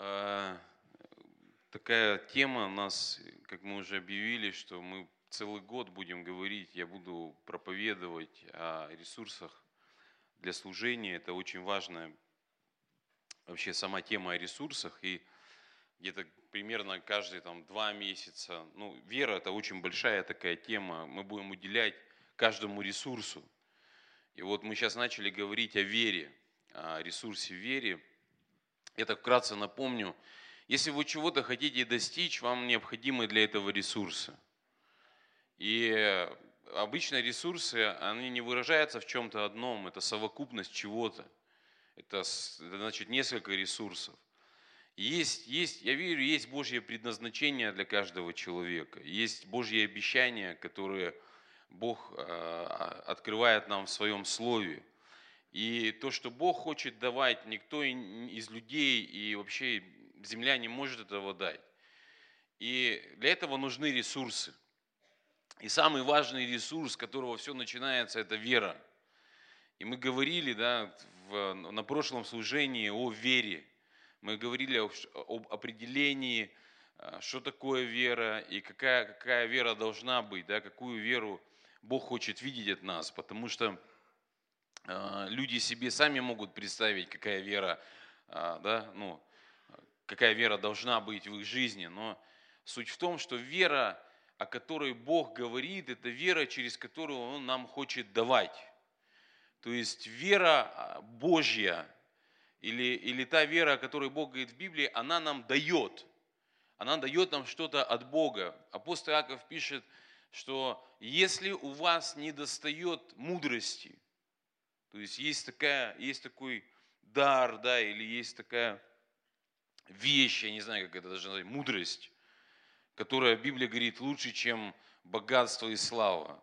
А, такая тема у нас, как мы уже объявили, что мы целый год будем говорить, я буду проповедовать о ресурсах для служения. Это очень важная вообще сама тема о ресурсах. И где-то примерно каждые там, два месяца, ну, вера это очень большая такая тема, мы будем уделять каждому ресурсу. И вот мы сейчас начали говорить о вере, о ресурсе вере. Я так вкратце напомню, если вы чего-то хотите достичь, вам необходимы для этого ресурсы. И обычно ресурсы, они не выражаются в чем-то одном, это совокупность чего-то. Это, это значит несколько ресурсов. Есть, есть, я верю, есть Божье предназначение для каждого человека. Есть Божьи обещания, которые Бог а, открывает нам в своем Слове. И то, что Бог хочет давать, никто из людей и вообще земля не может этого дать. И для этого нужны ресурсы. И самый важный ресурс, с которого все начинается, это вера. И мы говорили да, в, на прошлом служении о вере. Мы говорили об, об определении, а, что такое вера и какая, какая вера должна быть, да, какую веру Бог хочет видеть от нас. Потому что люди себе сами могут представить, какая вера, а, да, ну, какая вера должна быть в их жизни. Но суть в том, что вера, о которой Бог говорит, это вера, через которую Он нам хочет давать. То есть вера а, Божья, или, или та вера, о которой Бог говорит в Библии, она нам дает. Она дает нам что-то от Бога. Апостол Иаков пишет, что если у вас не достает мудрости, то есть есть, такая, есть такой дар, да, или есть такая вещь, я не знаю, как это даже назвать, мудрость, которая Библия говорит лучше, чем богатство и слава.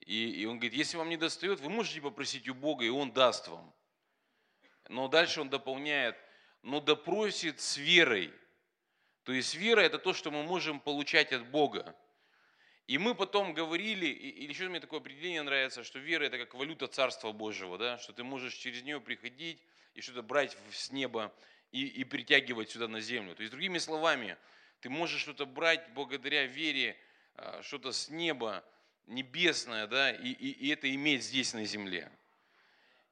И, и он говорит, если вам не достает, вы можете попросить у Бога, и Он даст вам. Но дальше он дополняет, но допросит с верой. То есть вера – это то, что мы можем получать от Бога. И мы потом говорили, и еще мне такое определение нравится, что вера – это как валюта Царства Божьего, да? что ты можешь через нее приходить и что-то брать с неба и, и притягивать сюда на землю. То есть, другими словами, ты можешь что-то брать благодаря вере, а, что-то с неба, небесное, да, и, и, и это иметь здесь на земле.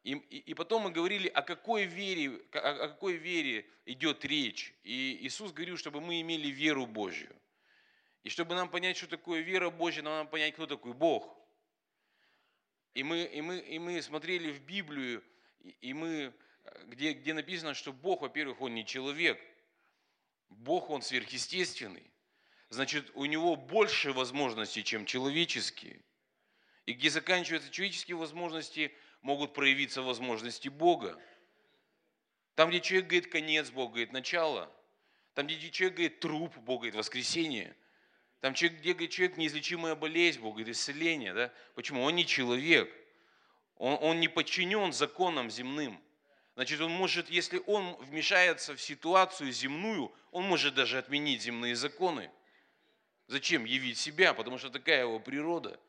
И, и, и потом мы говорили, о какой вере, о, о какой вере идет речь. И Иисус говорил, чтобы мы имели веру Божью. И чтобы нам понять, что такое вера Божья, нам надо понять, кто такой Бог. И мы, и мы, и мы смотрели в Библию, и мы, где, где написано, что Бог, во-первых, Он не человек. Бог, Он сверхъестественный. Значит, у Него больше возможностей, чем человеческие. И где заканчиваются человеческие возможности, могут проявиться возможности Бога. Там, где человек говорит конец, Бог говорит начало. Там, где человек говорит труп, Бог говорит воскресение – там человек, где говорит, человек неизлечимая болезнь, Бог говорит, исцеление. Да? Почему? Он не человек. Он, он не подчинен законам земным. Значит, он может, если он вмешается в ситуацию земную, он может даже отменить земные законы. Зачем? Явить себя, потому что такая его природа.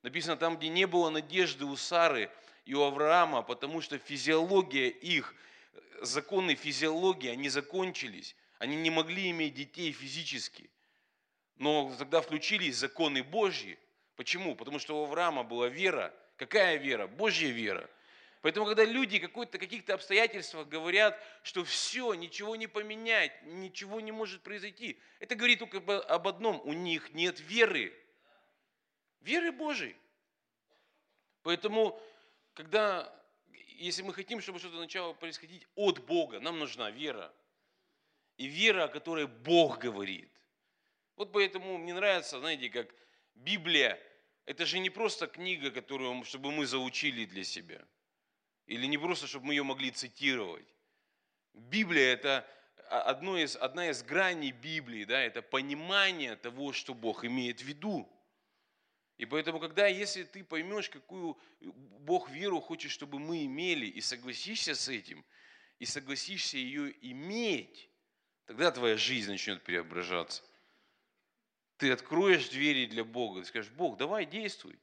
Написано там, где не было надежды у Сары и у Авраама, потому что физиология их, законы физиологии, они закончились. Они не могли иметь детей физически. Но тогда включились законы Божьи. Почему? Потому что у Авраама была вера. Какая вера? Божья вера. Поэтому, когда люди в каких-то обстоятельствах говорят, что все, ничего не поменять, ничего не может произойти, это говорит только об одном, у них нет веры. Веры Божьей. Поэтому, когда, если мы хотим, чтобы что-то начало происходить от Бога, нам нужна вера. И вера, о которой Бог говорит. Вот поэтому мне нравится, знаете, как Библия, это же не просто книга, которую, чтобы мы заучили для себя. Или не просто, чтобы мы ее могли цитировать. Библия – это одно из, одна из граней Библии, да, это понимание того, что Бог имеет в виду. И поэтому, когда, если ты поймешь, какую Бог веру хочет, чтобы мы имели, и согласишься с этим, и согласишься ее иметь, тогда твоя жизнь начнет преображаться ты откроешь двери для Бога, ты скажешь, Бог, давай действуй.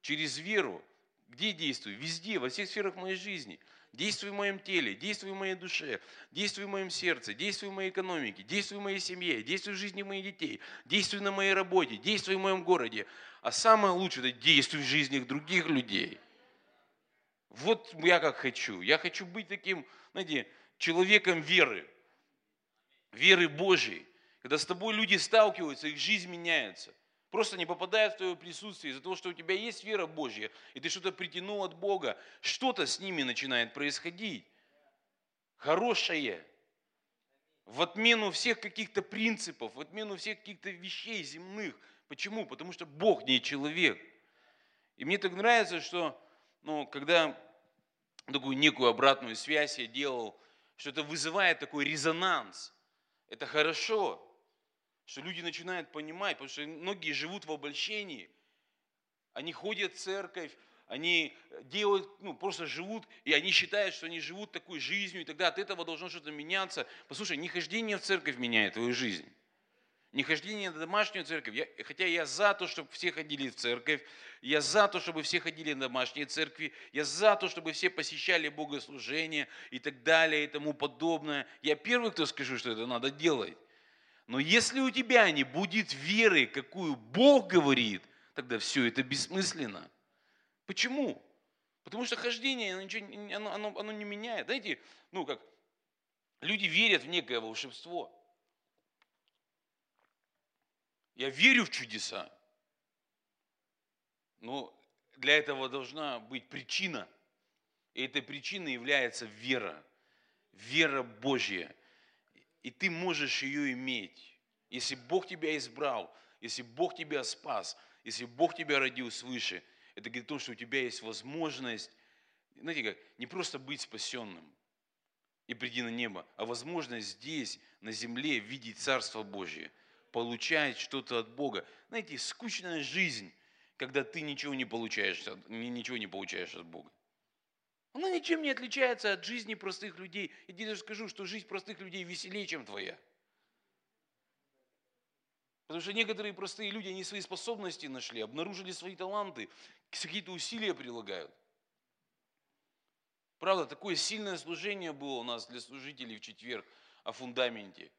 Через веру. Где действуй? Везде, во всех сферах моей жизни. Действуй в моем теле, действуй в моей душе, действуй в моем сердце, действуй в моей экономике, действуй в моей семье, действуй в жизни моих детей, действуй на моей работе, действуй в моем городе. А самое лучшее – это действуй в жизнях других людей. Вот я как хочу. Я хочу быть таким, знаете, человеком веры, веры Божьей. Когда с тобой люди сталкиваются, их жизнь меняется. Просто не попадают в твое присутствие из-за того, что у тебя есть вера Божья, и ты что-то притянул от Бога, что-то с ними начинает происходить. Хорошее. В отмену всех каких-то принципов, в отмену всех каких-то вещей земных. Почему? Потому что Бог не человек. И мне так нравится, что ну, когда такую некую обратную связь я делал, что это вызывает такой резонанс. Это хорошо что люди начинают понимать, потому что многие живут в обольщении, они ходят в церковь, они делают, ну, просто живут, и они считают, что они живут такой жизнью, и тогда от этого должно что-то меняться. Послушай, не хождение в церковь меняет твою жизнь. Не хождение на домашнюю церковь. Я, хотя я за то, чтобы все ходили в церковь, я за то, чтобы все ходили на домашние церкви, я за то, чтобы все посещали богослужения и так далее и тому подобное. Я первый, кто скажу, что это надо делать. Но если у тебя не будет веры, какую Бог говорит, тогда все это бессмысленно. Почему? Потому что хождение, оно, ничего, оно, оно, не меняет. Знаете, ну как, люди верят в некое волшебство. Я верю в чудеса. Но для этого должна быть причина. И этой причиной является вера. Вера Божья – и ты можешь ее иметь. Если Бог тебя избрал, если Бог тебя спас, если Бог тебя родил свыше, это говорит о том, что у тебя есть возможность, знаете как, не просто быть спасенным и прийти на небо, а возможность здесь, на земле, видеть Царство Божье, получать что-то от Бога. Знаете, скучная жизнь, когда ты ничего не получаешь, ничего не получаешь от Бога. Она ничем не отличается от жизни простых людей. Я тебе даже скажу, что жизнь простых людей веселее, чем твоя. Потому что некоторые простые люди, они свои способности нашли, обнаружили свои таланты, какие-то усилия прилагают. Правда, такое сильное служение было у нас для служителей в четверг о фундаменте.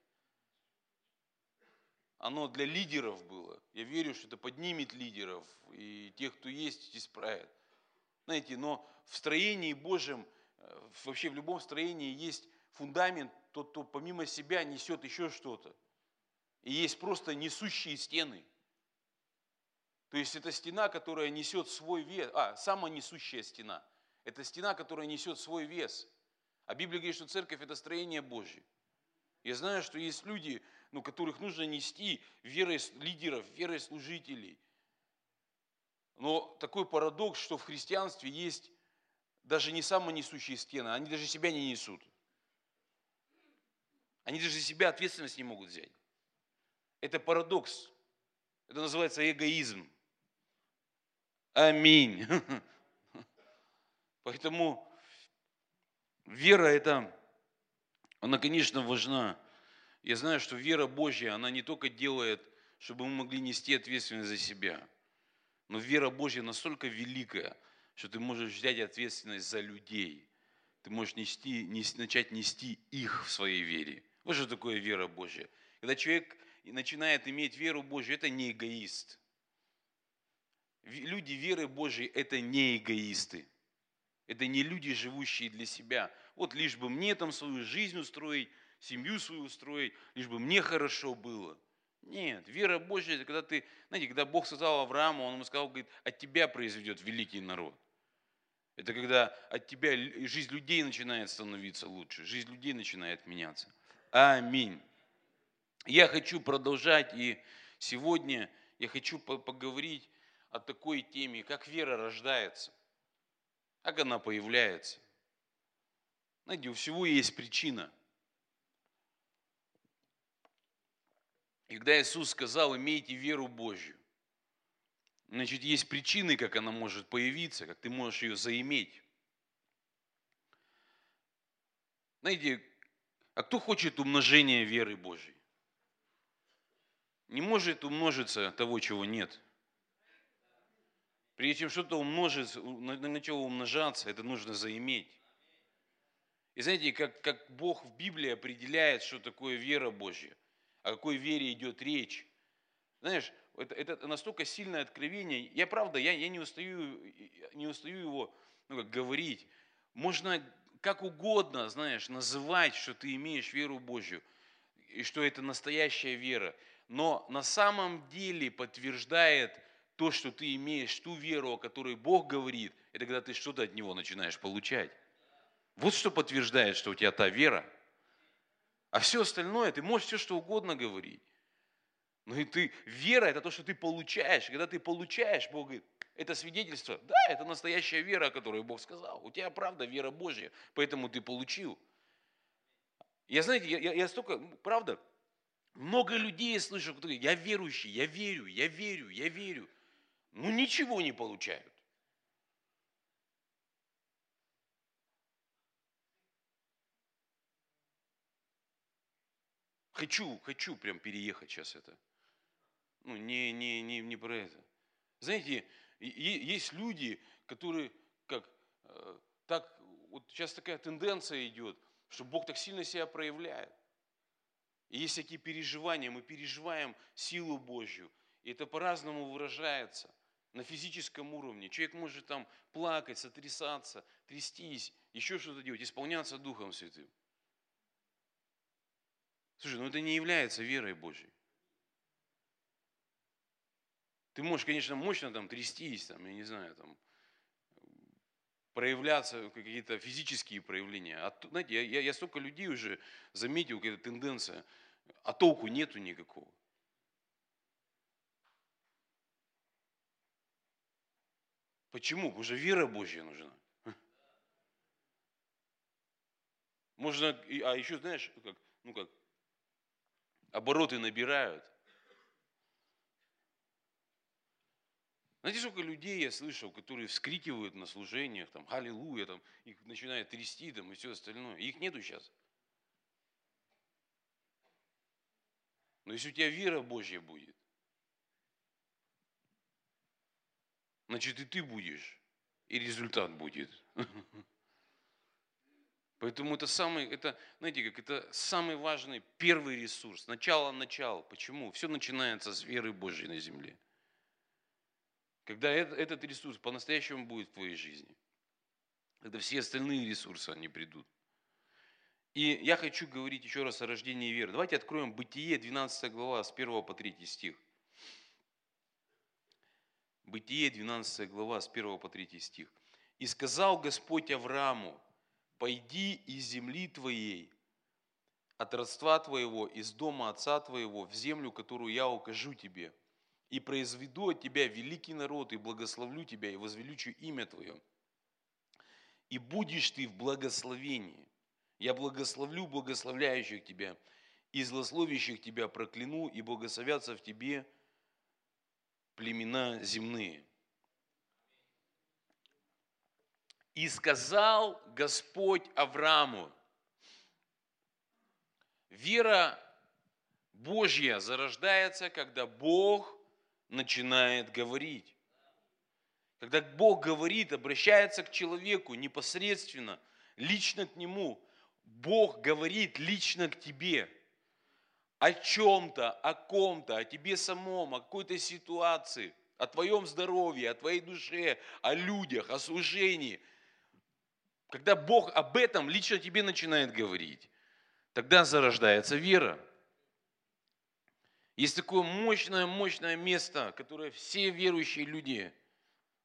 Оно для лидеров было. Я верю, что это поднимет лидеров, и тех, кто есть, исправит. Знаете, но в строении Божьем, э, вообще в любом строении есть фундамент, тот, кто помимо себя несет еще что-то. И есть просто несущие стены. То есть это стена, которая несет свой вес, а, самонесущая стена. Это стена, которая несет свой вес. А Библия говорит, что церковь – это строение Божье. Я знаю, что есть люди, ну, которых нужно нести верой лидеров, верой служителей. Но такой парадокс, что в христианстве есть даже не самонесущие стены, они даже себя не несут. Они даже за себя ответственность не могут взять. Это парадокс. Это называется эгоизм. Аминь. Поэтому вера это, она, конечно, важна. Я знаю, что вера Божья, она не только делает, чтобы мы могли нести ответственность за себя, но вера Божья настолько великая – что ты можешь взять ответственность за людей. Ты можешь нести, нести, начать нести их в своей вере. Вот что такое вера Божья. Когда человек начинает иметь веру Божью, это не эгоист. Люди веры Божьей – это не эгоисты. Это не люди, живущие для себя. Вот лишь бы мне там свою жизнь устроить, семью свою устроить, лишь бы мне хорошо было. Нет, вера Божья – это когда ты, знаете, когда Бог сказал Аврааму, он ему сказал, говорит, от тебя произведет великий народ. Это когда от тебя жизнь людей начинает становиться лучше, жизнь людей начинает меняться. Аминь. Я хочу продолжать, и сегодня я хочу поговорить о такой теме, как вера рождается, как она появляется. Знаете, у всего есть причина. И когда Иисус сказал, имейте веру Божью, Значит, есть причины, как она может появиться, как ты можешь ее заиметь. Знаете, а кто хочет умножения веры Божьей? Не может умножиться того, чего нет. Прежде чем что-то умножится, начало умножаться, это нужно заиметь. И знаете, как, как Бог в Библии определяет, что такое вера Божья, о какой вере идет речь. Знаешь, это, это настолько сильное откровение. Я правда, я, я не, устаю, не устаю его ну, как говорить. Можно как угодно, знаешь, называть, что ты имеешь веру Божью, и что это настоящая вера. Но на самом деле подтверждает то, что ты имеешь ту веру, о которой Бог говорит, это когда ты что-то от Него начинаешь получать. Вот что подтверждает, что у тебя та вера. А все остальное, ты можешь все что угодно говорить. Но и ты, вера это то, что ты получаешь. Когда ты получаешь, Бог говорит, это свидетельство. Да, это настоящая вера, о которой Бог сказал. У тебя правда вера Божья, поэтому ты получил. Я, знаете, я, я, я столько, ну, правда, много людей слышу, которые, я верующий, я верю, я верю, я верю. Ну ничего не получают. Хочу, хочу прям переехать сейчас это. Ну, не, не, не, не про это. Знаете, есть люди, которые как э, так, вот сейчас такая тенденция идет, что Бог так сильно себя проявляет. И есть такие переживания, мы переживаем силу Божью. И это по-разному выражается на физическом уровне. Человек может там плакать, сотрясаться, трястись, еще что-то делать, исполняться Духом Святым. Слушай, ну это не является верой Божьей. Ты можешь, конечно, мощно там трястись, там, я не знаю, там, проявляться, какие-то физические проявления. А, знаете, я, я, я столько людей уже заметил, какая-то тенденция, а толку нету никакого. Почему? Потому что вера Божья нужна. Можно, а еще знаешь, как, ну как, обороты набирают. Знаете, сколько людей я слышал, которые вскрикивают на служениях, там, аллилуйя, там, их начинает трясти, там, и все остальное. Их нету сейчас. Но если у тебя вера Божья будет, значит и ты будешь, и результат будет. Поэтому это самый, это, знаете, как это самый важный первый ресурс. Начало начало. Почему? Все начинается с веры Божьей на земле. Когда этот ресурс по-настоящему будет в твоей жизни. Когда все остальные ресурсы, они придут. И я хочу говорить еще раз о рождении веры. Давайте откроем Бытие, 12 глава, с 1 по 3 стих. Бытие, 12 глава, с 1 по 3 стих. «И сказал Господь Аврааму, пойди из земли твоей, от родства твоего, из дома отца твоего, в землю, которую я укажу тебе, и произведу от тебя великий народ, и благословлю тебя, и возвеличу имя твое. И будешь ты в благословении. Я благословлю благословляющих тебя, и злословящих тебя прокляну, и благословятся в тебе племена земные. И сказал Господь Аврааму, вера Божья зарождается, когда Бог начинает говорить. Когда Бог говорит, обращается к человеку непосредственно, лично к нему, Бог говорит лично к тебе. О чем-то, о ком-то, о тебе самом, о какой-то ситуации, о твоем здоровье, о твоей душе, о людях, о служении – когда Бог об этом лично тебе начинает говорить, тогда зарождается вера. Есть такое мощное, мощное место, которое все верующие люди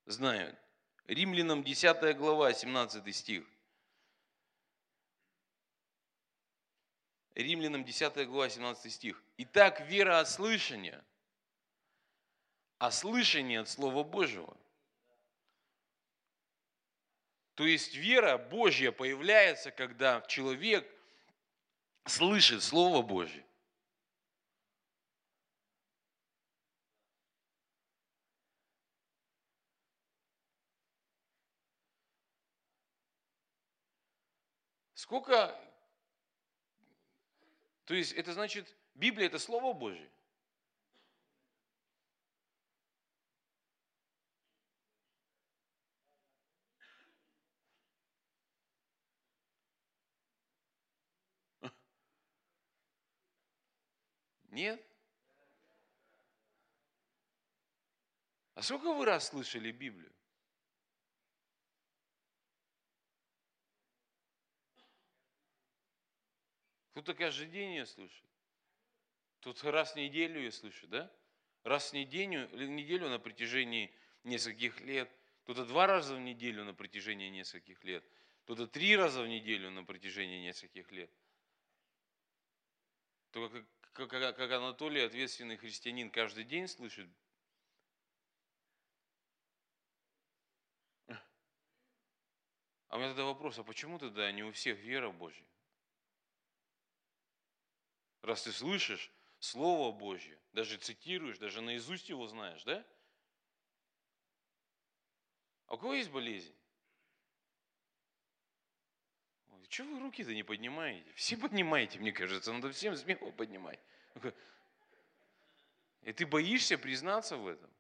знают. Римлянам 10 глава, 17 стих. Римлянам 10 глава, 17 стих. Итак, вера от слышания, а слышание от Слова Божьего – то есть вера Божья появляется, когда человек слышит Слово Божье. Сколько, то есть это значит, Библия это Слово Божье. Нет? А сколько вы раз слышали Библию? Кто-то каждый день ее слышит. Тут раз в неделю ее слышит, да? Раз в неделю, неделю на протяжении нескольких лет. Кто-то два раза в неделю на протяжении нескольких лет. Кто-то три раза в неделю на протяжении нескольких лет. Только как, как, Анатолий, ответственный христианин, каждый день слышит А у меня тогда вопрос, а почему тогда не у всех вера Божья? Раз ты слышишь Слово Божье, даже цитируешь, даже наизусть его знаешь, да? А у кого есть болезнь? Чего вы руки-то не поднимаете? Все поднимаете, мне кажется, надо всем смело поднимать. И ты боишься признаться в этом?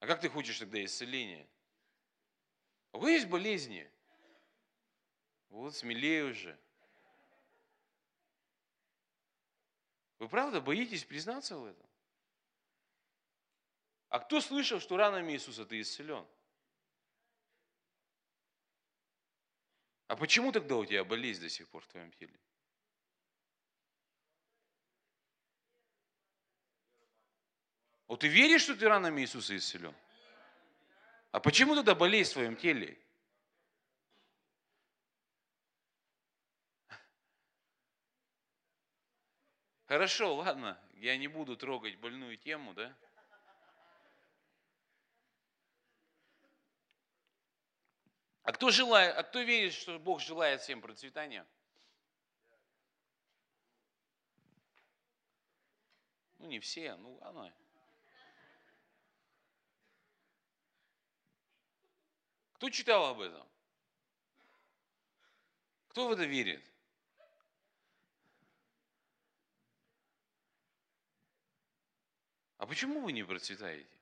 А как ты хочешь тогда исцеления? У кого есть болезни? Вот, смелее уже. Вы правда боитесь признаться в этом? А кто слышал, что ранами Иисуса ты исцелен? А почему тогда у тебя болезнь до сих пор в твоем теле? Вот ты веришь, что ты ранами Иисуса исцелен? А почему тогда болезнь в твоем теле? Хорошо, ладно, я не буду трогать больную тему, да? А кто желает, а кто верит, что Бог желает всем процветания? Ну, не все, ну ладно. Кто читал об этом? Кто в это верит? А почему вы не процветаете?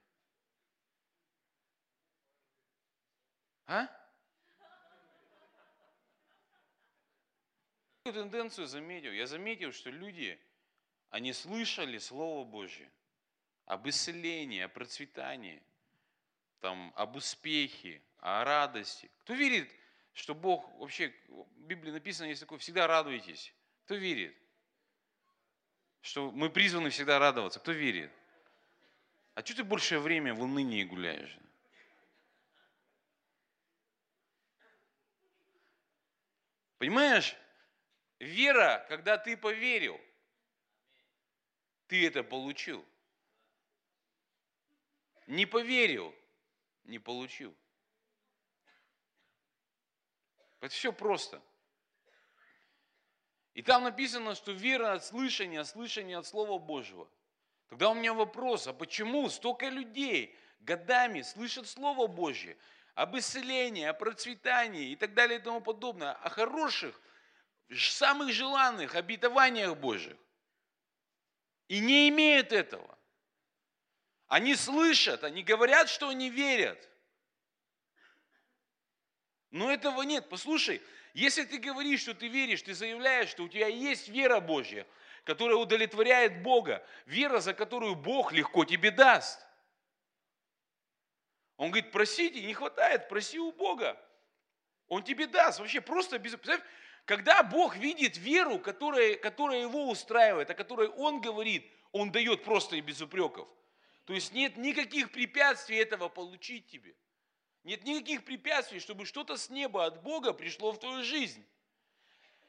А? Тенденцию заметил. Я заметил, что люди, они слышали Слово Божье об исцелении, о процветании, там, об успехе, о радости. Кто верит, что Бог, вообще, в Библии написано, есть такое, всегда радуйтесь. Кто верит? Что мы призваны всегда радоваться. Кто верит? А что ты большее время в унынии гуляешь? Понимаешь? Вера, когда ты поверил, ты это получил. Не поверил, не получил. Это все просто. И там написано, что вера от слышания, а слышание от Слова Божьего. Тогда у меня вопрос, а почему столько людей годами слышат Слово Божье об исцелении, о процветании и так далее и тому подобное, о хороших, самых желанных обетованиях Божьих и не имеют этого? Они слышат, они говорят, что они верят – но этого нет. Послушай, если ты говоришь, что ты веришь, ты заявляешь, что у тебя есть вера Божья, которая удовлетворяет Бога, вера, за которую Бог легко тебе даст. Он говорит, просите, не хватает, проси у Бога. Он тебе даст. Вообще просто без... Когда Бог видит веру, которая, которая его устраивает, о которой он говорит, он дает просто и без упреков. То есть нет никаких препятствий этого получить тебе. Нет никаких препятствий, чтобы что-то с неба от Бога пришло в твою жизнь.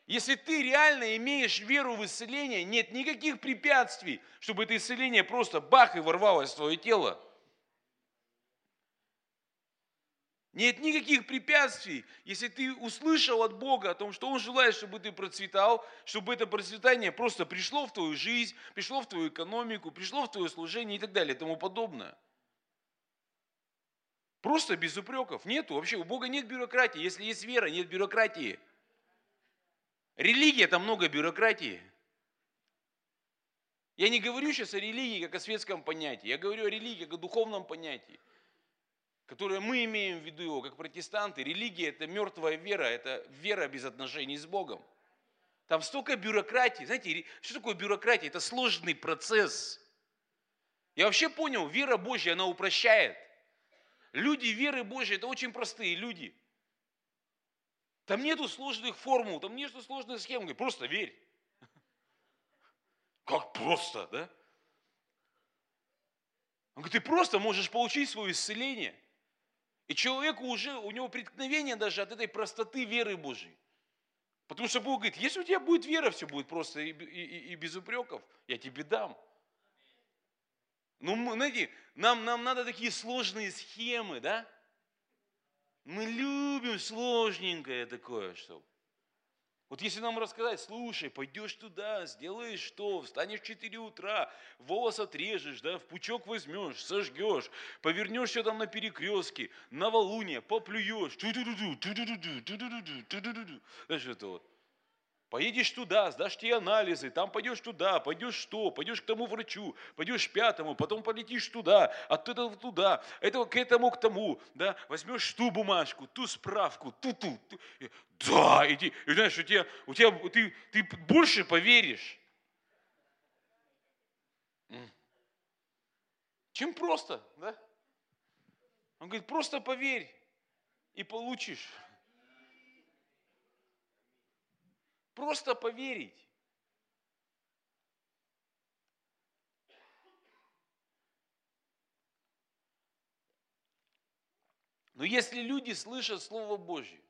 Если ты реально имеешь веру в исцеление, нет никаких препятствий, чтобы это исцеление просто бах и ворвалось в твое тело. Нет никаких препятствий, если ты услышал от Бога о том, что Он желает, чтобы ты процветал, чтобы это процветание просто пришло в твою жизнь, пришло в твою экономику, пришло в твое служение и так далее и тому подобное. Просто без упреков. Нету. Вообще у Бога нет бюрократии. Если есть вера, нет бюрократии. Религия – это много бюрократии. Я не говорю сейчас о религии как о светском понятии. Я говорю о религии как о духовном понятии, которое мы имеем в виду его как протестанты. Религия – это мертвая вера, это вера без отношений с Богом. Там столько бюрократии. Знаете, что такое бюрократия? Это сложный процесс. Я вообще понял, вера Божья, она упрощает. Люди веры Божьей, это очень простые люди. Там нету сложных формул, там нету сложных схем. Просто верь. Как просто, да? Он говорит, ты просто можешь получить свое исцеление. И человеку уже, у него преткновение даже от этой простоты веры Божьей. Потому что Бог говорит, если у тебя будет вера, все будет просто и, и, и без упреков, я тебе дам. Ну, знаете, нам, нам надо такие сложные схемы, да? Мы любим сложненькое такое, что. Вот если нам рассказать, слушай, пойдешь туда, сделаешь что, встанешь в 4 утра, волос отрежешь, да, в пучок возьмешь, сожгешь, повернешься там на перекрестке, на валуне, поплюешь, знаешь, это вот. Поедешь туда, сдашь те анализы, там пойдешь туда, пойдешь что, пойдешь к тому врачу, пойдешь к пятому, потом полетишь туда, оттуда туда, этого к этому к тому, да, возьмешь ту бумажку, ту справку, ту-ту, ту. да, иди, и знаешь, у тебя, у тебя ты, ты больше поверишь, чем просто, да? Он говорит, просто поверь и получишь. Просто поверить. Но если люди слышат Слово Божье,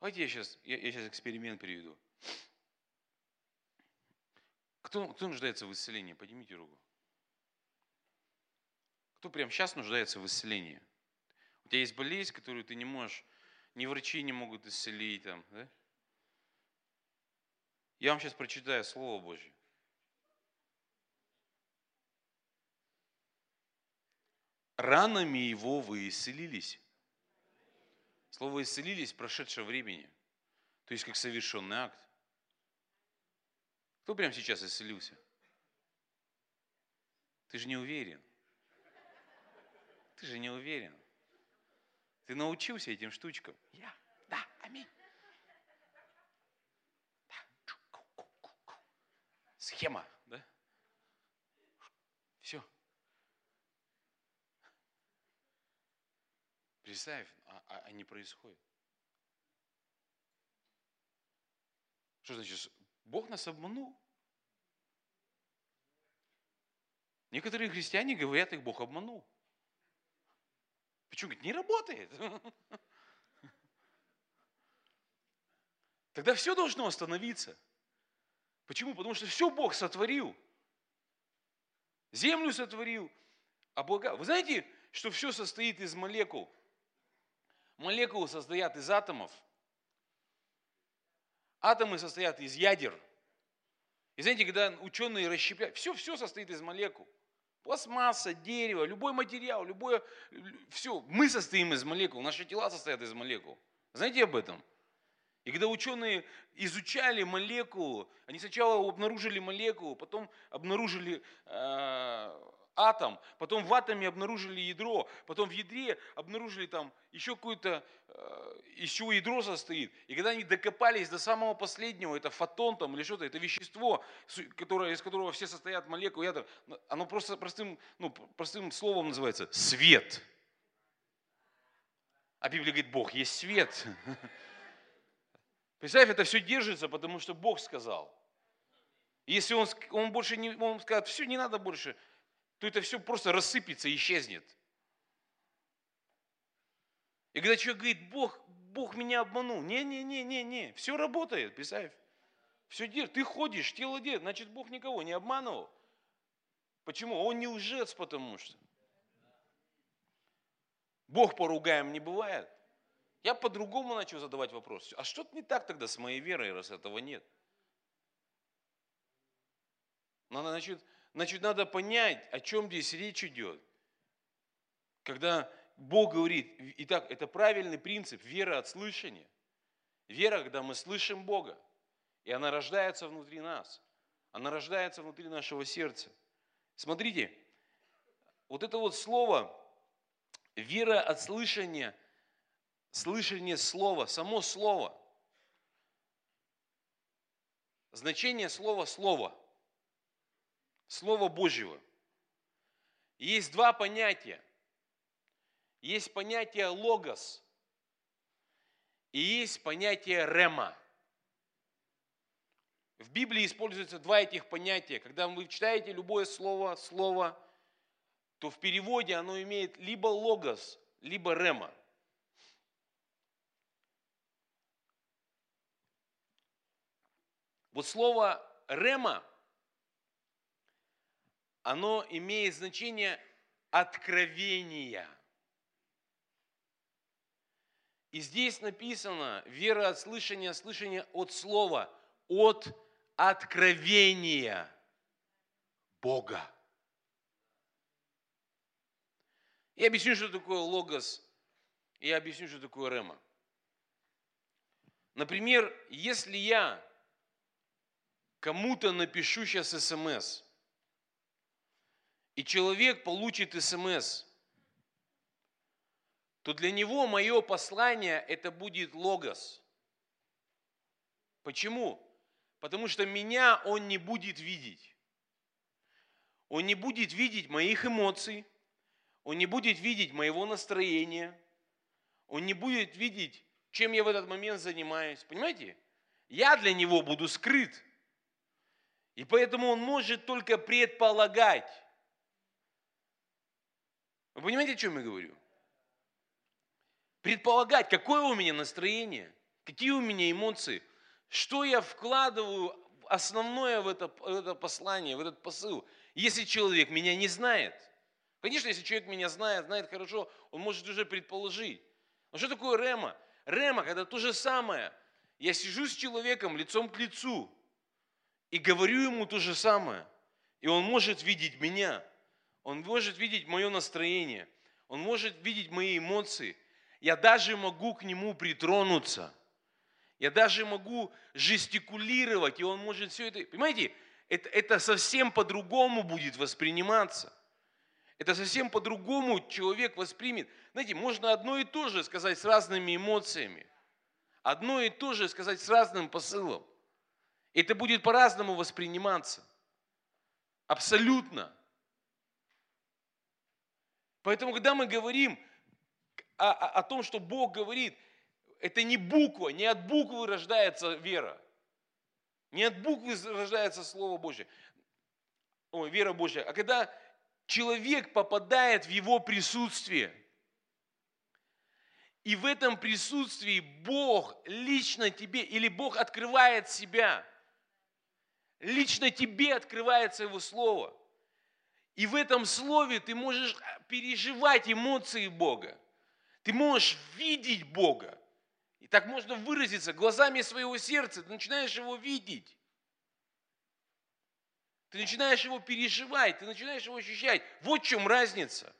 давайте я сейчас, я, я сейчас эксперимент приведу. Кто, кто нуждается в исцелении? Поднимите руку. Кто прямо сейчас нуждается в исцелении? У тебя есть болезнь, которую ты не можешь ни врачи не могут исцелить там, да? Я вам сейчас прочитаю Слово Божье. Ранами его вы исцелились. Слово исцелились прошедшего времени. То есть как совершенный акт. Кто прямо сейчас исцелился? Ты же не уверен. Ты же не уверен. Ты научился этим штучкам? Я. Да, аминь. Схема, да? Все. Представь, а, а, а не происходит. Что значит, Бог нас обманул? Некоторые христиане говорят, их Бог обманул. Почему? Говорит, не работает. Тогда все должно остановиться. Почему? Потому что все Бог сотворил. Землю сотворил, облака. Вы знаете, что все состоит из молекул? Молекулы состоят из атомов. Атомы состоят из ядер. И знаете, когда ученые расщепляют, все, все состоит из молекул. Пластмасса, дерево, любой материал, любое, все. Мы состоим из молекул, наши тела состоят из молекул. Знаете об этом? И когда ученые изучали молекулу, они сначала обнаружили молекулу, потом обнаружили э, атом, потом в атоме обнаружили ядро, потом в ядре обнаружили там еще какое-то, э, из чего ядро состоит. И когда они докопались до самого последнего, это фотон там или что-то, это вещество, которое, из которого все состоят молекулы, ядра, оно просто простым, ну, простым словом называется свет. А Библия говорит, Бог есть свет. Представь, это все держится, потому что Бог сказал. Если он, он больше не, он скажет, все, не надо больше, то это все просто рассыпется и исчезнет. И когда человек говорит, Бог, Бог меня обманул. Не-не-не-не-не, все работает, представь. Все делает, ты ходишь, тело делает, значит Бог никого не обманывал. Почему? Он не лжец, потому что. Бог поругаем не бывает. Я по-другому начал задавать вопрос. А что-то не так тогда с моей верой, раз этого нет? Надо, значит, значит, надо понять, о чем здесь речь идет. Когда Бог говорит, итак, это правильный принцип вера от слышания. Вера, когда мы слышим Бога, и она рождается внутри нас. Она рождается внутри нашего сердца. Смотрите, вот это вот слово, вера от слышания – слышание слова, само слово. значение слова «слово». Слово Божьего. Есть два понятия. Есть понятие «логос» и есть понятие «рема». В Библии используются два этих понятия. Когда вы читаете любое слово, слово, то в переводе оно имеет либо логос, либо рема. Вот слово рема, оно имеет значение откровения. И здесь написано вера от слышания, слышание от слова, от откровения Бога. Я объясню, что такое логос, и я объясню, что такое рема. Например, если я кому-то напишу сейчас смс, и человек получит смс, то для него мое послание это будет логос. Почему? Потому что меня он не будет видеть. Он не будет видеть моих эмоций, он не будет видеть моего настроения, он не будет видеть, чем я в этот момент занимаюсь. Понимаете? Я для него буду скрыт. И поэтому он может только предполагать. Вы понимаете, о чем я говорю? Предполагать, какое у меня настроение, какие у меня эмоции, что я вкладываю основное в это, в это послание, в этот посыл, если человек меня не знает. Конечно, если человек меня знает, знает хорошо, он может уже предположить. Но что такое рема? Рема, когда то же самое. Я сижу с человеком лицом к лицу, и говорю ему то же самое. И он может видеть меня. Он может видеть мое настроение. Он может видеть мои эмоции. Я даже могу к нему притронуться. Я даже могу жестикулировать, и он может все это... Понимаете, это, это совсем по-другому будет восприниматься. Это совсем по-другому человек воспримет. Знаете, можно одно и то же сказать с разными эмоциями. Одно и то же сказать с разным посылом. Это будет по-разному восприниматься. Абсолютно. Поэтому, когда мы говорим о, о, о том, что Бог говорит, это не буква, не от буквы рождается вера. Не от буквы рождается Слово Божье. Ой, вера Божья. А когда человек попадает в его присутствие, и в этом присутствии Бог лично тебе, или Бог открывает себя – Лично тебе открывается Его Слово. И в этом Слове ты можешь переживать эмоции Бога. Ты можешь видеть Бога. И так можно выразиться глазами своего сердца. Ты начинаешь Его видеть. Ты начинаешь его переживать, ты начинаешь его ощущать. Вот в чем разница.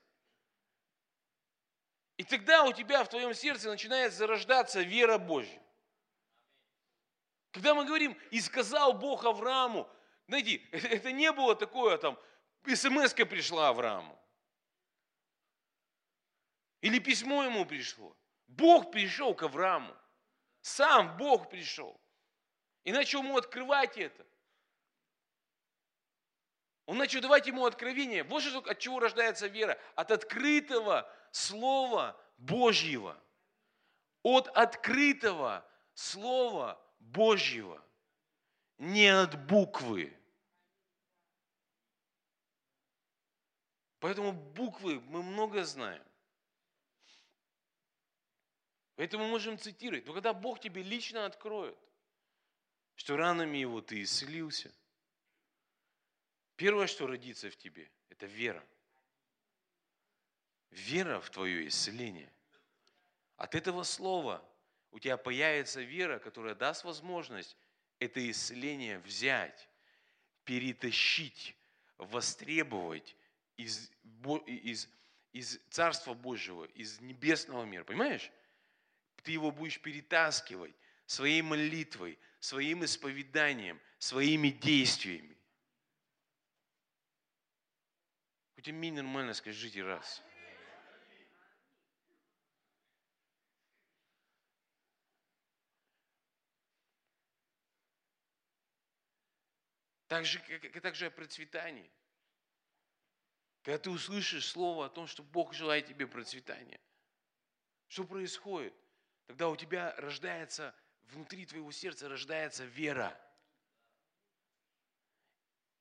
И тогда у тебя в твоем сердце начинает зарождаться вера Божья. Когда мы говорим, и сказал Бог Аврааму, знаете, это не было такое там, смс пришла Аврааму. Или письмо ему пришло. Бог пришел к Аврааму. Сам Бог пришел. И начал ему открывать это. Он начал давать ему откровение. Вот что, от чего рождается вера. От открытого Слова Божьего. От открытого Слова Божьего, не от буквы. Поэтому буквы мы много знаем. Поэтому мы можем цитировать. Но когда Бог тебе лично откроет, что ранами Его ты исцелился, первое, что родится в тебе, это вера. Вера в твое исцеление. От этого слова у тебя появится вера, которая даст возможность это исцеление взять, перетащить, востребовать из, из, из Царства Божьего, из небесного мира. Понимаешь? Ты его будешь перетаскивать своей молитвой, своим исповеданием, своими действиями. Хоть аминь нормально скажите раз. Так же, как, так же о процветании. Когда ты услышишь слово о том, что Бог желает тебе процветания, что происходит? Тогда у тебя рождается, внутри твоего сердца рождается вера.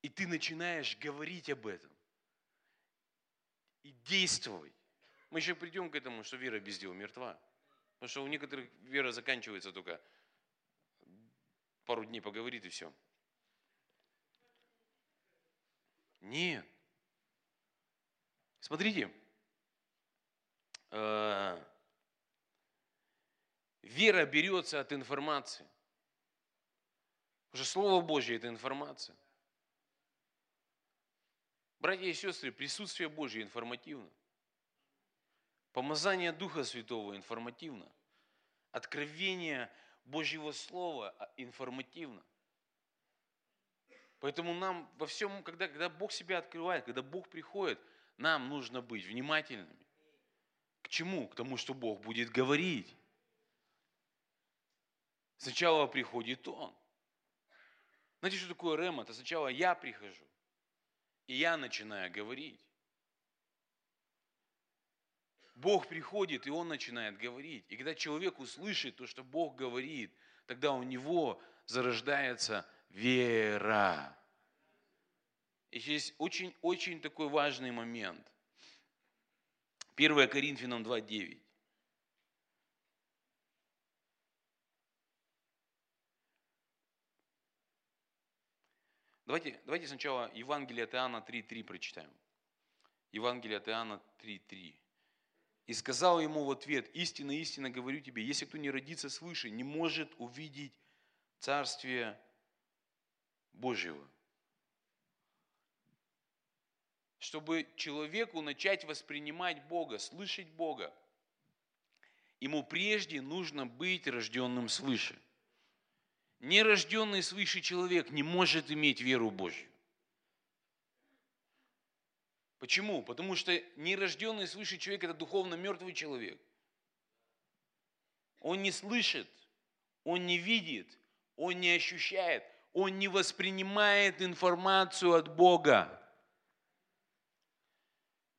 И ты начинаешь говорить об этом. И действовать. Мы еще придем к этому, что вера без дела мертва. Потому что у некоторых вера заканчивается только пару дней поговорит и все. Нет. Смотрите, э, вера берется от информации. Что Слово Божье – это информация. Братья и сестры, присутствие Божье информативно. Помазание Духа Святого информативно. Откровение Божьего Слова информативно. Поэтому нам во всем, когда, когда Бог себя открывает, когда Бог приходит, нам нужно быть внимательными. К чему? К тому, что Бог будет говорить. Сначала приходит Он. Знаете, что такое рема? Это сначала я прихожу, и я начинаю говорить. Бог приходит, и Он начинает говорить. И когда человек услышит то, что Бог говорит, тогда у него зарождается вера. И здесь очень-очень такой важный момент. 1 Коринфянам 2.9. Давайте, давайте сначала Евангелие от Иоанна 3.3 прочитаем. Евангелие от Иоанна 3.3. И сказал ему в ответ, истинно, истинно говорю тебе, если кто не родится свыше, не может увидеть Царствие Божьего. Чтобы человеку начать воспринимать Бога, слышать Бога, ему прежде нужно быть рожденным свыше. Нерожденный свыше человек не может иметь веру Божью. Почему? Потому что нерожденный свыше человек – это духовно мертвый человек. Он не слышит, он не видит, он не ощущает, он не воспринимает информацию от Бога.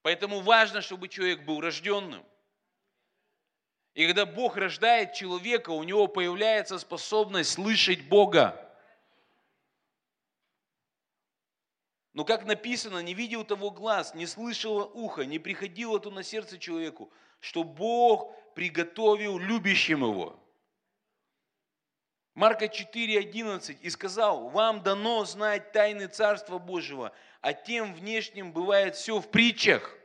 Поэтому важно, чтобы человек был рожденным. И когда Бог рождает человека, у него появляется способность слышать Бога. Но как написано, не видел того глаз, не слышало ухо, не приходило то на сердце человеку, что Бог приготовил любящим его. Марка 4:11 и сказал, вам дано знать тайны Царства Божьего, а тем внешним бывает все в притчах.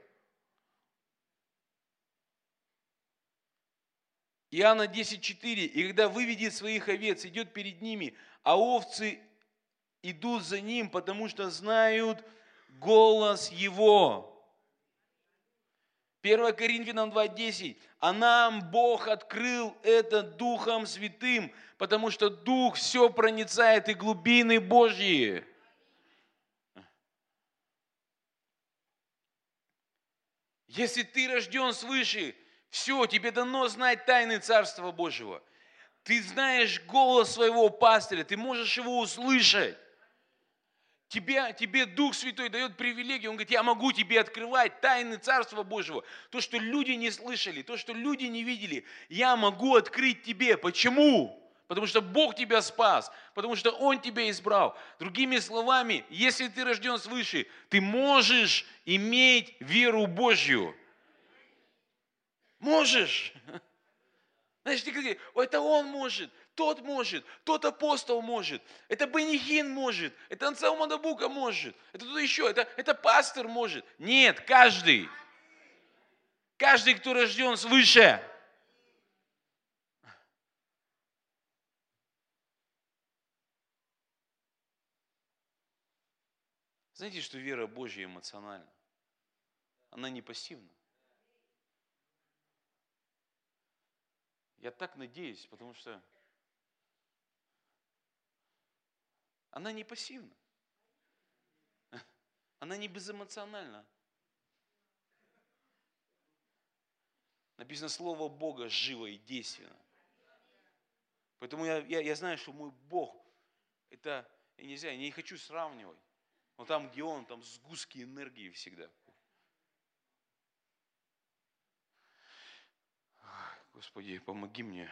Иоанна 10:4, и когда выведет своих овец, идет перед ними, а овцы идут за ним, потому что знают голос его. 1 Коринфянам 2.10. А нам Бог открыл это Духом Святым, потому что Дух все проницает и глубины Божьи. Если ты рожден свыше, все, тебе дано знать тайны Царства Божьего. Ты знаешь голос своего пастыря, ты можешь его услышать. Тебе, тебе Дух Святой дает привилегию. Он говорит, я могу тебе открывать тайны Царства Божьего. То, что люди не слышали, то, что люди не видели, я могу открыть тебе. Почему? Потому что Бог тебя спас, потому что Он тебя избрал. Другими словами, если ты рожден свыше, ты можешь иметь веру Божью. Можешь. Знаешь, ты говоришь, это он может, тот может, тот апостол может, это Бенихин может, это Ансел Мадабука может, это кто еще, это, это пастор может. Нет, каждый. Каждый, кто рожден свыше. Знаете, что вера Божья эмоциональна? Она не пассивна. Я так надеюсь, потому что Она не пассивна. Она не безэмоциональна. Написано Слово Бога живо и действенно. Поэтому я, я, я знаю, что мой Бог – это и нельзя, я не хочу сравнивать. Но там, где он, там сгустки энергии всегда. Господи, помоги мне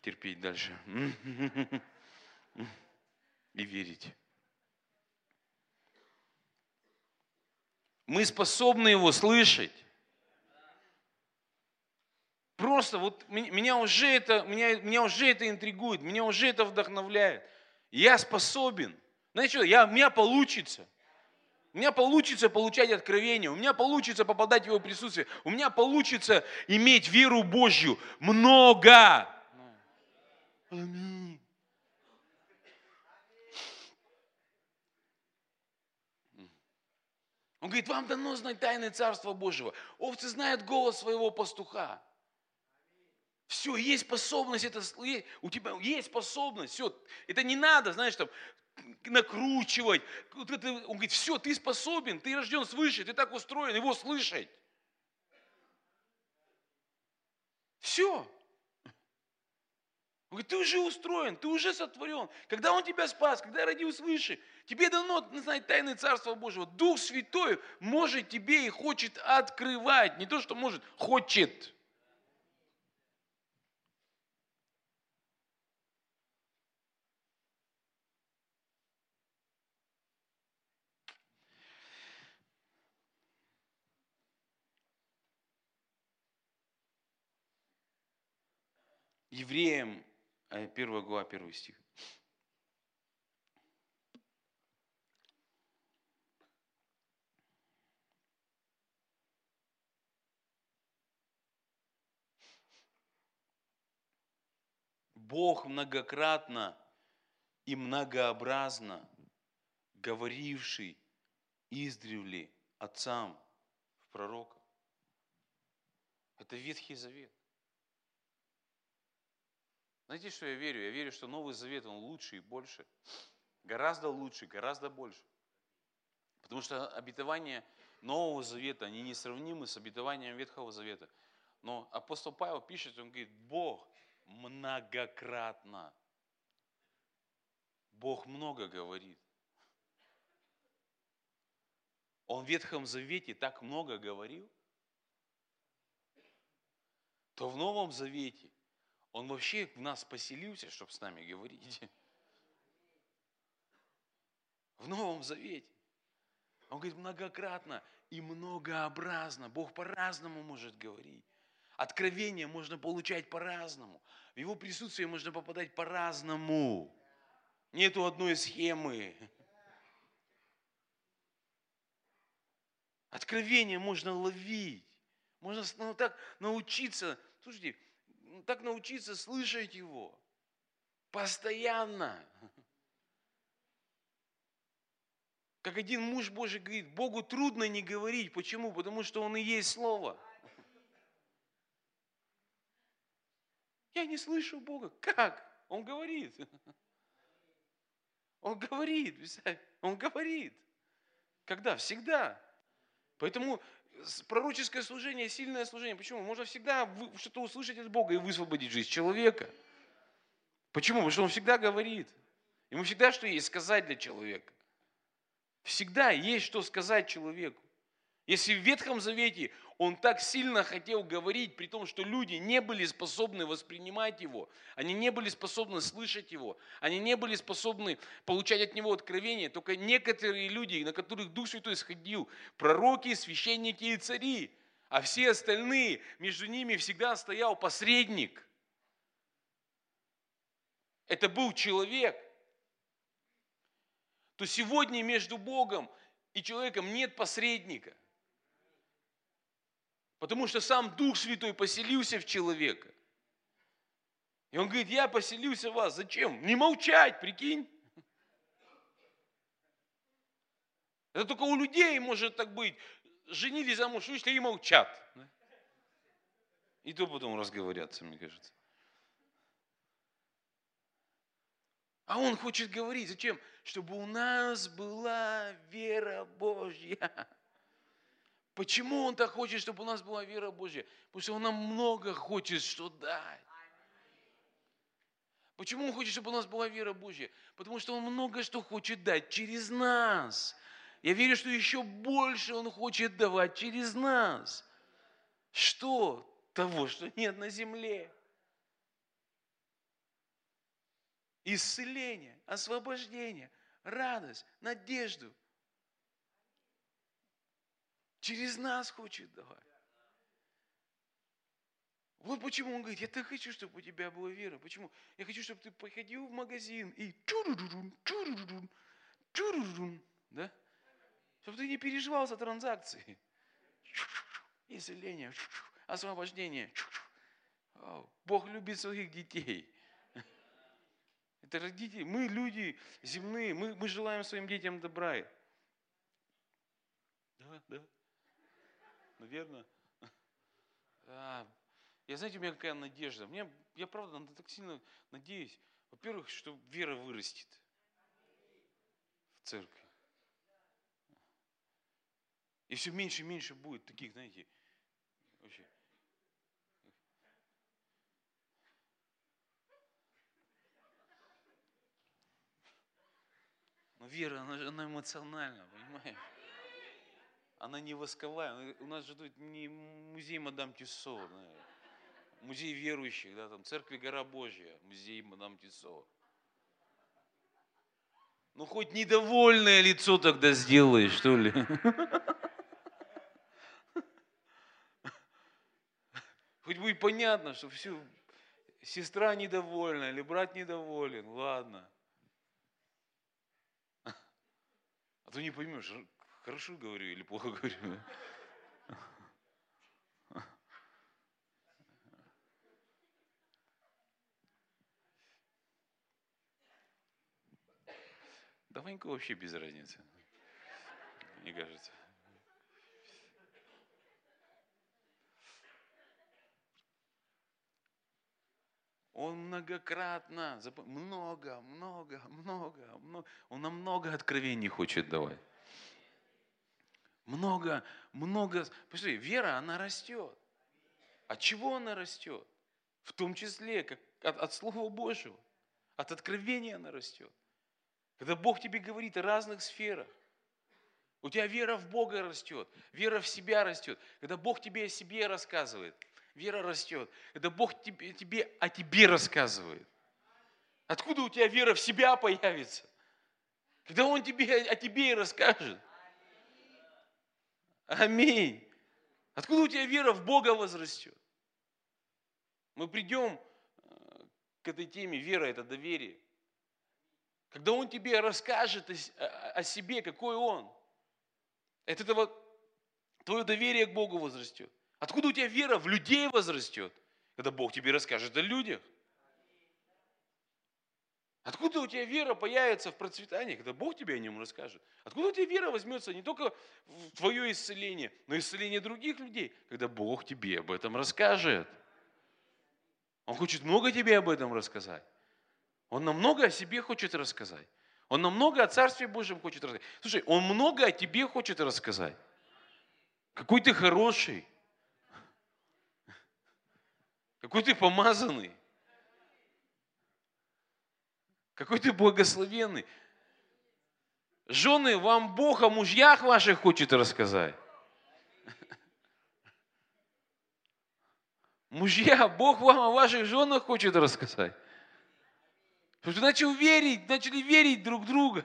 терпеть дальше и верить. Мы способны его слышать. Просто вот меня уже это, меня, меня уже это интригует, меня уже это вдохновляет. Я способен. Знаете что, я, у меня получится. У меня получится получать откровение, у меня получится попадать в его присутствие, у меня получится иметь веру Божью много. Аминь. Он говорит, вам дано знать тайны Царства Божьего. Овцы знают голос своего пастуха. Все, есть способность, это, у тебя есть способность, все. Это не надо, знаешь, там, накручивать. Он говорит, все, ты способен, ты рожден свыше, ты так устроен, его слышать. Все. Он говорит, ты уже устроен, ты уже сотворен. Когда Он тебя спас, когда родил свыше, тебе дано знать тайны Царства Божьего. Дух Святой может тебе и хочет открывать. Не то, что может, хочет. Евреям, 1 глава, 1 стих. Бог многократно и многообразно говоривший издревле отцам в пророках. Это Ветхий Завет. Знаете, что я верю? Я верю, что Новый Завет, он лучше и больше. Гораздо лучше, гораздо больше. Потому что обетования Нового Завета, они несравнимы с обетованием Ветхого Завета. Но апостол Павел пишет, он говорит, Бог многократно. Бог много говорит. Он в Ветхом Завете так много говорил, то в Новом Завете он вообще в нас поселился, чтобы с нами говорить. В Новом Завете. Он говорит многократно и многообразно. Бог по-разному может говорить. Откровение можно получать по-разному. В Его присутствие можно попадать по-разному. Нету одной схемы. Откровение можно ловить. Можно ну, так научиться. Слушайте, так научиться слышать Его. Постоянно. Как один муж Божий говорит, Богу трудно не говорить. Почему? Потому что Он и есть Слово. Я не слышу Бога. Как? Он говорит. Он говорит, он говорит. Когда? Всегда. Поэтому пророческое служение, сильное служение. Почему? Можно всегда что-то услышать от Бога и высвободить жизнь человека. Почему? Потому что Он всегда говорит. Ему всегда что есть сказать для человека. Всегда есть что сказать человеку. Если в Ветхом Завете он так сильно хотел говорить, при том, что люди не были способны воспринимать его, они не были способны слышать его, они не были способны получать от него откровение, только некоторые люди, на которых Дух Святой сходил, пророки, священники и цари, а все остальные, между ними всегда стоял посредник. Это был человек. То сегодня между Богом и человеком нет посредника. Потому что сам Дух Святой поселился в человека. И он говорит, я поселился в вас. Зачем? Не молчать, прикинь. Это только у людей может так быть. Женились замуж, вышли и молчат. И то потом разговорятся, мне кажется. А он хочет говорить. Зачем? Чтобы у нас была вера Божья. Почему Он так хочет, чтобы у нас была вера Божья? Потому что Он нам много хочет что дать. Почему Он хочет, чтобы у нас была вера Божья? Потому что Он много что хочет дать через нас. Я верю, что еще больше Он хочет давать через нас. Что? Того, что нет на земле. Исцеление, освобождение, радость, надежду. Через нас хочет давать. Вот почему он говорит, я так хочу, чтобы у тебя была вера. Почему? Я хочу, чтобы ты приходил в магазин и чурурун, чурурун, чурурун, да? Чтобы ты не переживал за транзакции. Исцеление, освобождение. Бог любит своих детей. Это родители. Мы люди земные, мы, мы желаем своим детям добра. Да, да. Наверное. А, я, знаете, у меня какая надежда. Мне, я правда так сильно надеюсь. Во-первых, что вера вырастет в церкви. И все меньше и меньше будет таких, знаете, вообще. Но вера, она, она эмоциональна, понимаешь? Она не восковая. У нас же тут не музей Мадам Тюссо, музей верующих, да, там церкви Гора Божья, музей Мадам Тисо. Ну, хоть недовольное лицо тогда сделай, что ли. Хоть будет понятно, что все, сестра недовольна или брат недоволен, ладно. А то не поймешь, хорошо говорю или плохо говорю. Да Ваньку вообще без разницы, мне кажется. Он многократно, много, много, много, много, он нам много откровений хочет давать. Много, много. Посмотри, вера, она растет. От чего она растет? В том числе как от, от Слова Божьего. От откровения она растет. Когда Бог тебе говорит о разных сферах, у тебя вера в Бога растет, вера в себя растет. Когда Бог тебе о себе рассказывает, вера растет. Когда Бог тебе, тебе о тебе рассказывает, откуда у тебя вера в себя появится? Когда Он тебе о тебе и расскажет. Аминь. Откуда у тебя вера в Бога возрастет? Мы придем э, к этой теме. Вера – это доверие. Когда Он тебе расскажет о себе, какой Он, от этого твое доверие к Богу возрастет. Откуда у тебя вера в людей возрастет, когда Бог тебе расскажет о людях? Откуда у тебя вера появится в процветании, когда Бог тебе о нем расскажет? Откуда у тебя вера возьмется не только в твое исцеление, но и исцеление других людей, когда Бог тебе об этом расскажет? Он хочет много тебе об этом рассказать. Он нам много о себе хочет рассказать. Он нам много о Царстве Божьем хочет рассказать. Слушай, Он много о тебе хочет рассказать. Какой ты хороший. Какой ты помазанный. Какой ты благословенный. Жены, вам Бог о мужьях ваших хочет рассказать. Мужья, Бог вам о ваших женах хочет рассказать. Потому что верить, начали верить друг друга.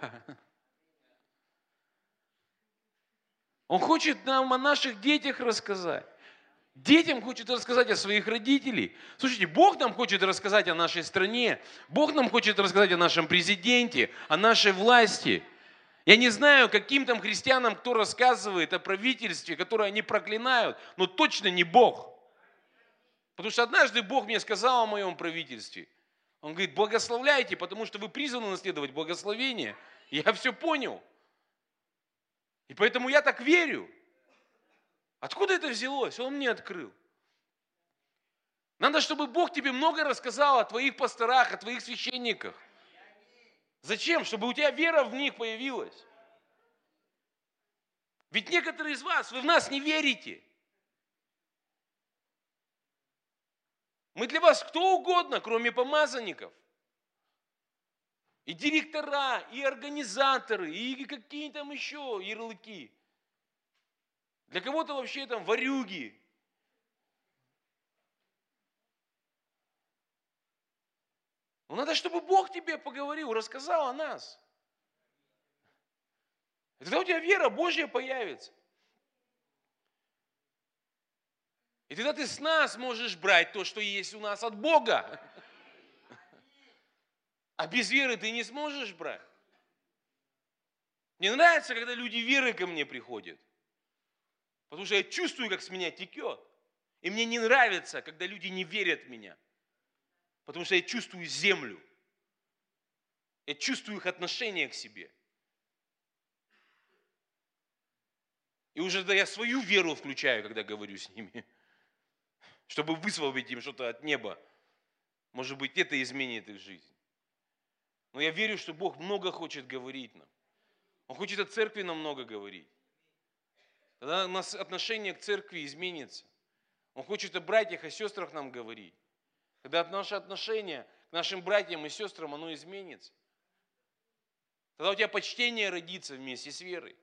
Он хочет нам о наших детях рассказать. Детям хочет рассказать о своих родителях. Слушайте, Бог нам хочет рассказать о нашей стране. Бог нам хочет рассказать о нашем президенте, о нашей власти. Я не знаю, каким там христианам кто рассказывает о правительстве, которое они проклинают, но точно не Бог. Потому что однажды Бог мне сказал о моем правительстве – он говорит, благословляйте, потому что вы призваны наследовать благословение. Я все понял. И поэтому я так верю. Откуда это взялось? Он мне открыл. Надо, чтобы Бог тебе много рассказал о твоих пасторах, о твоих священниках. Зачем? Чтобы у тебя вера в них появилась. Ведь некоторые из вас, вы в нас не верите. Мы для вас кто угодно, кроме помазанников. И директора, и организаторы, и какие там еще ярлыки. Для кого-то вообще там варюги. Но надо, чтобы Бог тебе поговорил, рассказал о нас. И тогда у тебя вера Божья появится. И тогда ты с нас можешь брать то, что есть у нас от Бога. А без веры ты не сможешь брать. Мне нравится, когда люди веры ко мне приходят. Потому что я чувствую, как с меня текет. И мне не нравится, когда люди не верят в меня. Потому что я чувствую землю. Я чувствую их отношение к себе. И уже да я свою веру включаю, когда говорю с ними. Чтобы высвободить им что-то от неба. Может быть, это изменит их жизнь. Но я верю, что Бог много хочет говорить нам. Он хочет о церкви нам много говорить. Тогда у нас отношение к церкви изменится. Он хочет о братьях и сестрах нам говорить. Когда наше отношение к нашим братьям и сестрам, оно изменится. Тогда у тебя почтение родится вместе с верой.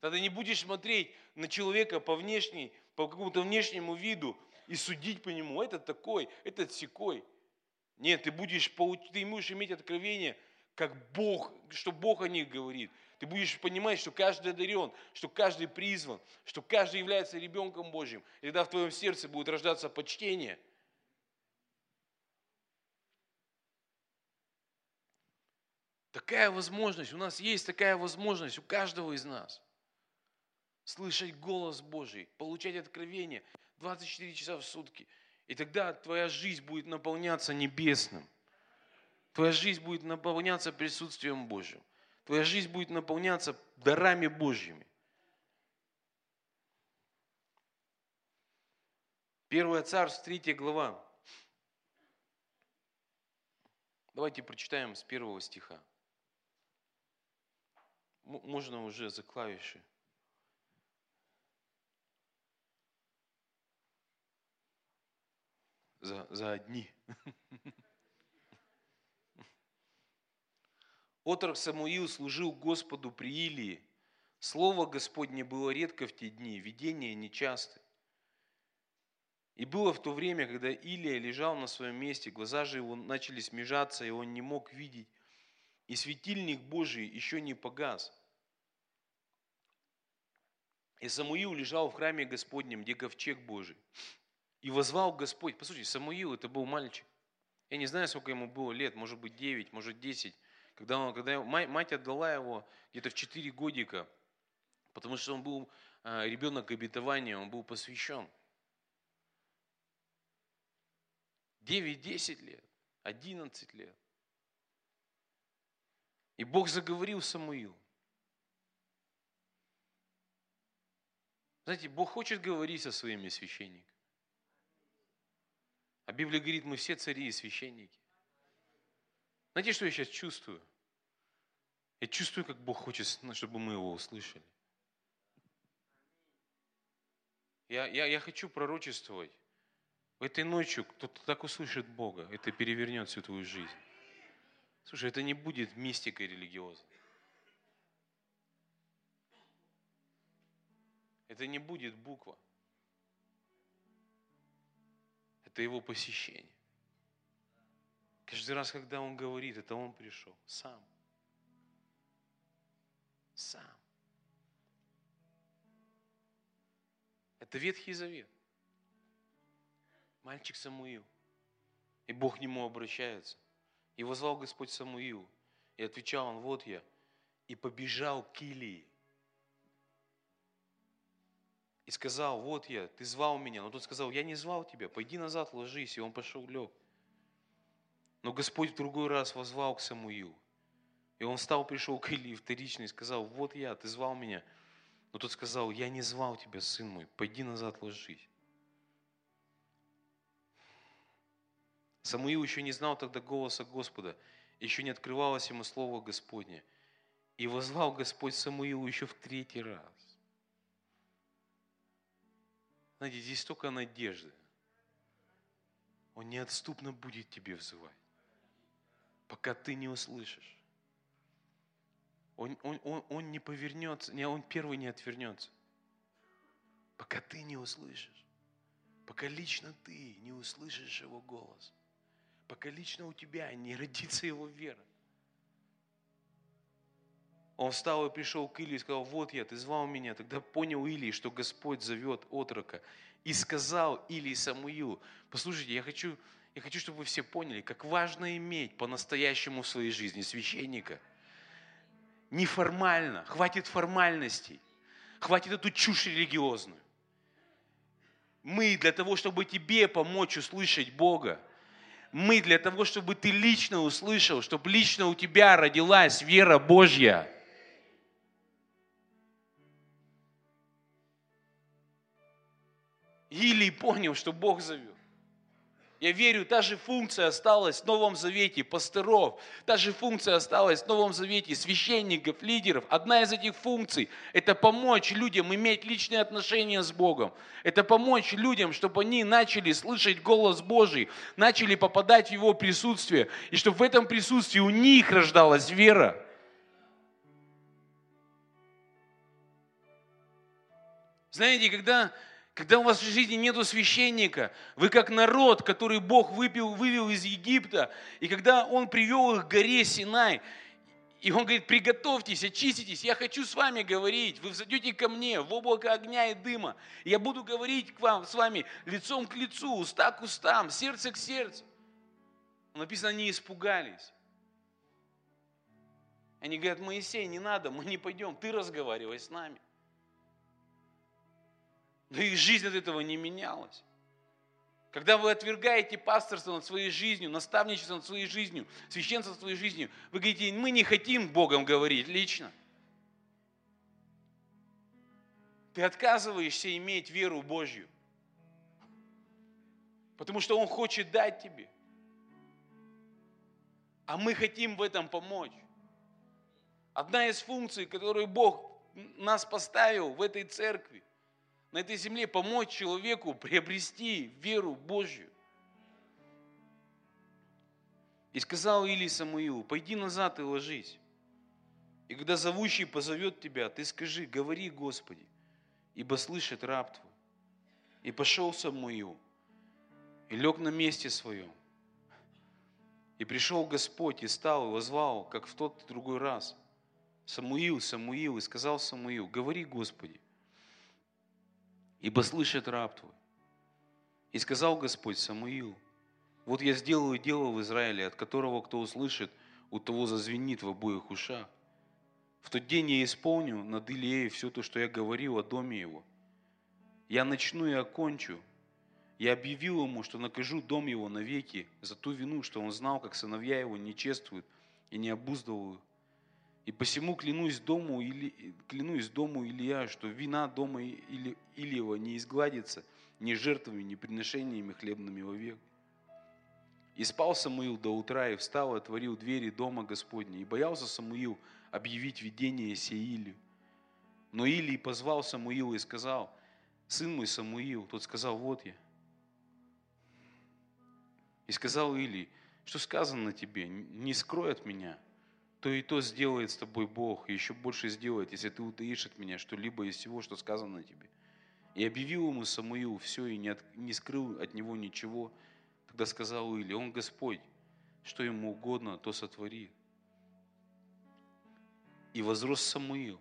Тогда не будешь смотреть на человека по внешней, по какому-то внешнему виду и судить по нему, этот такой, этот секой. Нет, ты будешь, ты будешь иметь откровение, как Бог, что Бог о них говорит. Ты будешь понимать, что каждый одарен, что каждый призван, что каждый является ребенком Божьим. И тогда в твоем сердце будет рождаться почтение. Такая возможность, у нас есть такая возможность у каждого из нас. Слышать голос Божий, получать откровение 24 часа в сутки – и тогда твоя жизнь будет наполняться небесным. Твоя жизнь будет наполняться присутствием Божьим. Твоя жизнь будет наполняться дарами Божьими. Первое царство, третья глава. Давайте прочитаем с первого стиха. Можно уже за клавиши. за, за одни. Отрок Самуил служил Господу при Илии. Слово Господне было редко в те дни, видение нечасто. И было в то время, когда Илия лежал на своем месте, глаза же его начали смежаться, и он не мог видеть. И светильник Божий еще не погас. И Самуил лежал в храме Господнем, где ковчег Божий. И возвал Господь. Послушайте, Самуил это был мальчик. Я не знаю, сколько ему было лет, может быть 9, может 10. Когда, он, когда мать отдала его где-то в 4 годика, потому что он был а, ребенок обетования, он был посвящен. 9-10 лет, 11 лет. И Бог заговорил Самуилу. Знаете, Бог хочет говорить со своими священниками. А Библия говорит, мы все цари и священники. Знаете, что я сейчас чувствую? Я чувствую, как Бог хочет, чтобы мы его услышали. Я, я, я хочу пророчествовать. Этой ночью кто-то так услышит Бога, это перевернет всю твою жизнь. Слушай, это не будет мистикой религиозной. Это не будет буква. это его посещение. Каждый раз, когда он говорит, это он пришел сам. Сам. Это Ветхий Завет. Мальчик Самуил. И Бог к нему обращается. И возвал Господь Самуил. И отвечал он, вот я. И побежал к Илии и сказал, вот я, ты звал меня. Но тот сказал, я не звал тебя, пойди назад, ложись. И он пошел, лег. Но Господь в другой раз возвал к Самуилу. И он встал, пришел к Илии вторично и сказал, вот я, ты звал меня. Но тот сказал, я не звал тебя, сын мой, пойди назад, ложись. Самуил еще не знал тогда голоса Господа, еще не открывалось ему слово Господне. И возвал Господь Самуилу еще в третий раз. Знаете, здесь столько надежды. Он неотступно будет тебе взывать. Пока ты не услышишь. Он, он, он, он не повернется, не, он первый не отвернется, пока ты не услышишь, пока лично ты не услышишь его голос, пока лично у тебя не родится его вера. Он встал и пришел к Илии и сказал, вот я, ты звал меня. Тогда понял Илий, что Господь зовет отрока. И сказал Илий Самуилу, послушайте, я хочу, я хочу, чтобы вы все поняли, как важно иметь по-настоящему в своей жизни священника. Неформально, хватит формальностей, хватит эту чушь религиозную. Мы для того, чтобы тебе помочь услышать Бога, мы для того, чтобы ты лично услышал, чтобы лично у тебя родилась вера Божья – Илий понял, что Бог зовет. Я верю, та же функция осталась в Новом Завете, пасторов, та же функция осталась в Новом Завете, священников, лидеров. Одна из этих функций – это помочь людям иметь личные отношения с Богом. Это помочь людям, чтобы они начали слышать голос Божий, начали попадать в Его присутствие, и чтобы в этом присутствии у них рождалась вера. Знаете, когда когда у вас в жизни нету священника, вы как народ, который Бог выпил, вывел из Египта, и когда Он привел их к горе Синай, и Он говорит, приготовьтесь, очиститесь, я хочу с вами говорить, вы взойдете ко мне в облако огня и дыма, я буду говорить к вам, с вами лицом к лицу, уста к устам, сердце к сердцу. Написано, они испугались. Они говорят, Моисей, не надо, мы не пойдем, ты разговаривай с нами. Но их жизнь от этого не менялась. Когда вы отвергаете пасторство над своей жизнью, наставничество над своей жизнью, священство над своей жизнью, вы говорите, мы не хотим Богом говорить лично. Ты отказываешься иметь веру Божью. Потому что Он хочет дать тебе. А мы хотим в этом помочь. Одна из функций, которую Бог нас поставил в этой церкви, на этой земле помочь человеку приобрести веру Божью. И сказал Илий Самуилу, пойди назад и ложись. И когда зовущий позовет тебя, ты скажи, говори, Господи, ибо слышит раб твой. И пошел Самуил, и лег на месте своем. И пришел Господь, и стал, и возвал, как в тот другой раз. Самуил, Самуил, и сказал Самуил, говори, Господи, ибо слышит раб твой. И сказал Господь Самуил, вот я сделаю дело в Израиле, от которого кто услышит, у того зазвенит в обоих ушах. В тот день я исполню над Илией все то, что я говорил о доме его. Я начну и окончу. Я объявил ему, что накажу дом его навеки за ту вину, что он знал, как сыновья его не чествуют и не обуздывал. И посему клянусь дому, или, клянусь дому Илья, что вина дома Или, Ильева не изгладится ни жертвами, ни приношениями хлебными вовек. И спал Самуил до утра, и встал, и отворил двери дома Господня. И боялся Самуил объявить видение Сеилю. Но Илий позвал Самуила и сказал, сын мой Самуил, тот сказал, вот я. И сказал Илий, что сказано тебе, не скрой от меня – то и то сделает с тобой Бог, и еще больше сделает, если ты утаишь от меня что-либо из всего, что сказано тебе. И объявил ему Самуил все, и не, от, не скрыл от него ничего. Тогда сказал Или, он Господь, что ему угодно, то сотвори. И возрос Самуил,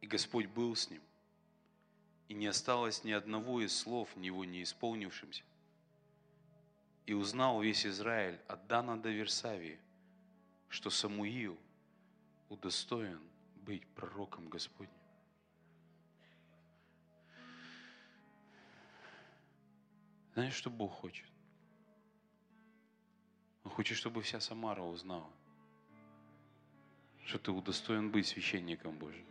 и Господь был с ним, и не осталось ни одного из слов него не исполнившимся. И узнал весь Израиль от Дана до Версавии, что Самуил удостоен быть пророком Господним. Знаешь, что Бог хочет? Он хочет, чтобы вся Самара узнала, что ты удостоен быть священником Божьим.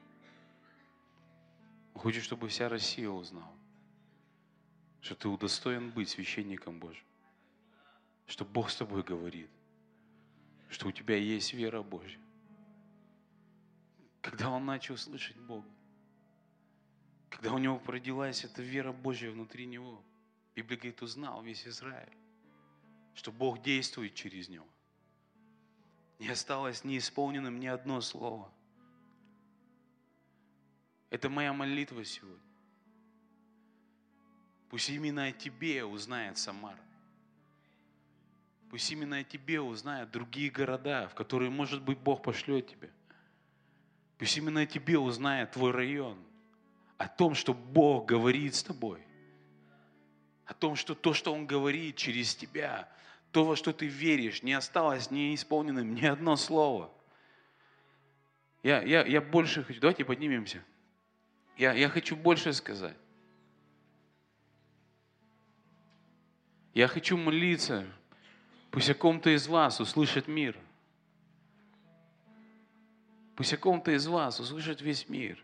Он хочет, чтобы вся Россия узнала, что ты удостоен быть священником Божьим. Что Бог с тобой говорит что у тебя есть вера Божья. Когда он начал слышать Бога, когда у него родилась эта вера Божья внутри него, Библия говорит, узнал весь Израиль, что Бог действует через него. Не осталось неисполненным ни одно слово. Это моя молитва сегодня. Пусть именно о тебе узнает Самара. Пусть именно о тебе узнают другие города, в которые, может быть, Бог пошлет тебя. Пусть именно о тебе узнает твой район. О том, что Бог говорит с тобой. О том, что то, что Он говорит через тебя, то, во что ты веришь, не осталось неисполненным ни одно слово. Я, я, я больше хочу, давайте поднимемся. Я, я хочу больше сказать. Я хочу молиться, пусть о ком-то из вас услышит мир. Пусть о ком-то из вас услышит весь мир.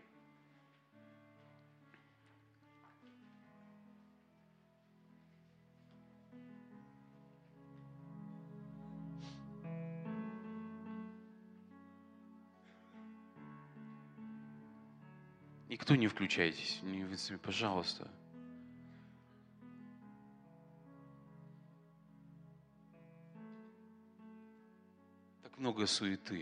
Никто не включайтесь, не, пожалуйста. Много суеты.